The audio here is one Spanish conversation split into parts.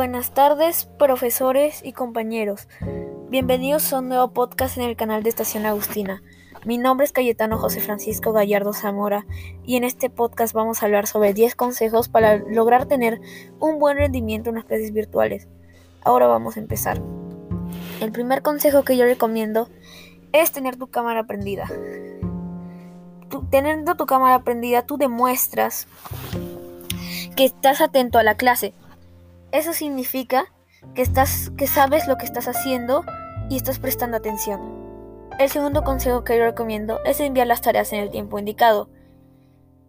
Buenas tardes, profesores y compañeros. Bienvenidos a un nuevo podcast en el canal de Estación Agustina. Mi nombre es Cayetano José Francisco Gallardo Zamora y en este podcast vamos a hablar sobre 10 consejos para lograr tener un buen rendimiento en las clases virtuales. Ahora vamos a empezar. El primer consejo que yo recomiendo es tener tu cámara prendida. teniendo tu cámara prendida, tú demuestras que estás atento a la clase. Eso significa que estás que sabes lo que estás haciendo y estás prestando atención. El segundo consejo que yo recomiendo es enviar las tareas en el tiempo indicado.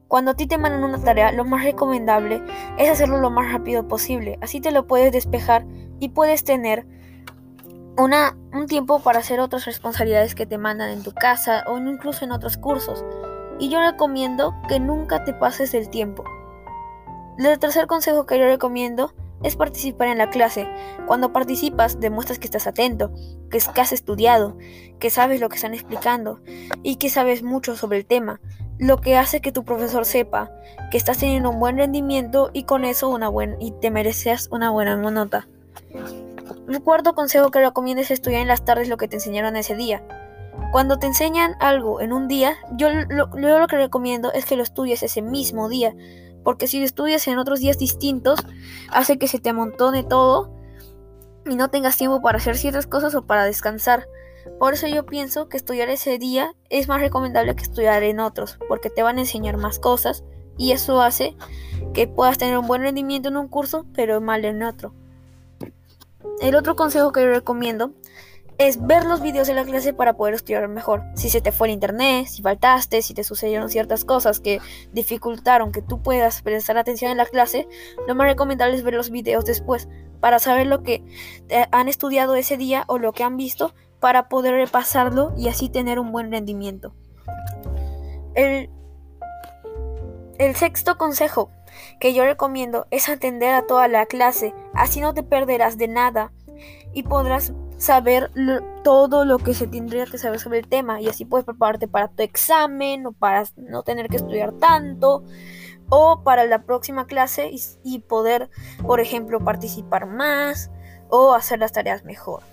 Cuando a ti te mandan una tarea, lo más recomendable es hacerlo lo más rápido posible. Así te lo puedes despejar y puedes tener una, un tiempo para hacer otras responsabilidades que te mandan en tu casa o incluso en otros cursos. Y yo recomiendo que nunca te pases el tiempo. El tercer consejo que yo recomiendo es participar en la clase. Cuando participas, demuestras que estás atento, que has estudiado, que sabes lo que están explicando y que sabes mucho sobre el tema, lo que hace que tu profesor sepa que estás teniendo un buen rendimiento y con eso una buena y te mereces una buena nota. El cuarto consejo que recomiendo es estudiar en las tardes lo que te enseñaron ese día. Cuando te enseñan algo en un día, yo lo, yo lo que recomiendo es que lo estudies ese mismo día, porque si estudias en otros días distintos, hace que se te amontone todo y no tengas tiempo para hacer ciertas cosas o para descansar. Por eso yo pienso que estudiar ese día es más recomendable que estudiar en otros, porque te van a enseñar más cosas y eso hace que puedas tener un buen rendimiento en un curso, pero mal en otro. El otro consejo que yo recomiendo es ver los videos de la clase para poder estudiar mejor. Si se te fue el internet, si faltaste, si te sucedieron ciertas cosas que dificultaron que tú puedas prestar atención en la clase, lo más recomendable es ver los videos después para saber lo que han estudiado ese día o lo que han visto para poder repasarlo y así tener un buen rendimiento. El, el sexto consejo que yo recomiendo es atender a toda la clase, así no te perderás de nada y podrás saber todo lo que se tendría que saber sobre el tema y así puedes prepararte para tu examen o para no tener que estudiar tanto o para la próxima clase y, y poder, por ejemplo, participar más o hacer las tareas mejor.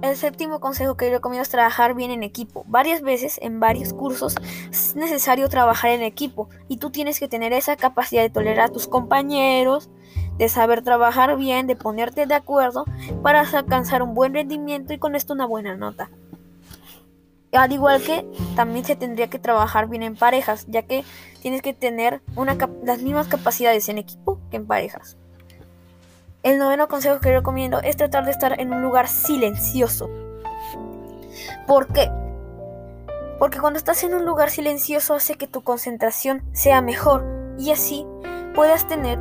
El séptimo consejo que yo recomiendo es trabajar bien en equipo. Varias veces en varios cursos es necesario trabajar en equipo y tú tienes que tener esa capacidad de tolerar a tus compañeros, de saber trabajar bien, de ponerte de acuerdo para alcanzar un buen rendimiento y con esto una buena nota. Al igual que también se tendría que trabajar bien en parejas, ya que tienes que tener las mismas capacidades en equipo que en parejas. El noveno consejo que recomiendo es tratar de estar en un lugar silencioso. ¿Por qué? Porque cuando estás en un lugar silencioso hace que tu concentración sea mejor y así puedas tener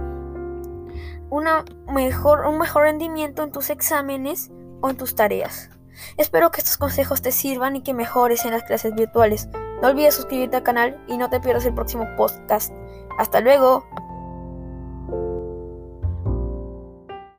una mejor, un mejor rendimiento en tus exámenes o en tus tareas. Espero que estos consejos te sirvan y que mejores en las clases virtuales. No olvides suscribirte al canal y no te pierdas el próximo podcast. Hasta luego.